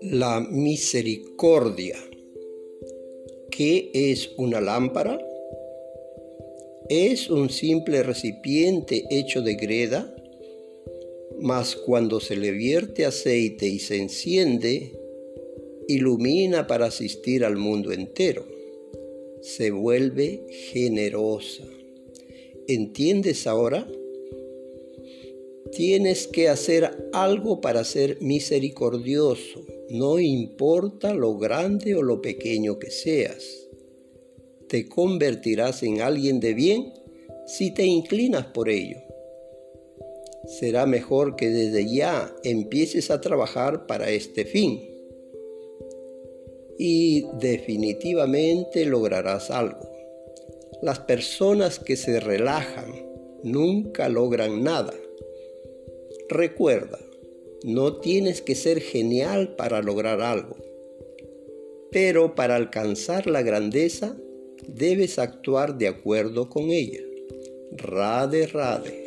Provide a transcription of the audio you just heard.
La misericordia. ¿Qué es una lámpara? Es un simple recipiente hecho de greda, mas cuando se le vierte aceite y se enciende, ilumina para asistir al mundo entero. Se vuelve generosa. ¿Entiendes ahora? Tienes que hacer algo para ser misericordioso, no importa lo grande o lo pequeño que seas. Te convertirás en alguien de bien si te inclinas por ello. Será mejor que desde ya empieces a trabajar para este fin y definitivamente lograrás algo. Las personas que se relajan nunca logran nada. Recuerda, no tienes que ser genial para lograr algo, pero para alcanzar la grandeza debes actuar de acuerdo con ella. Rade, rade.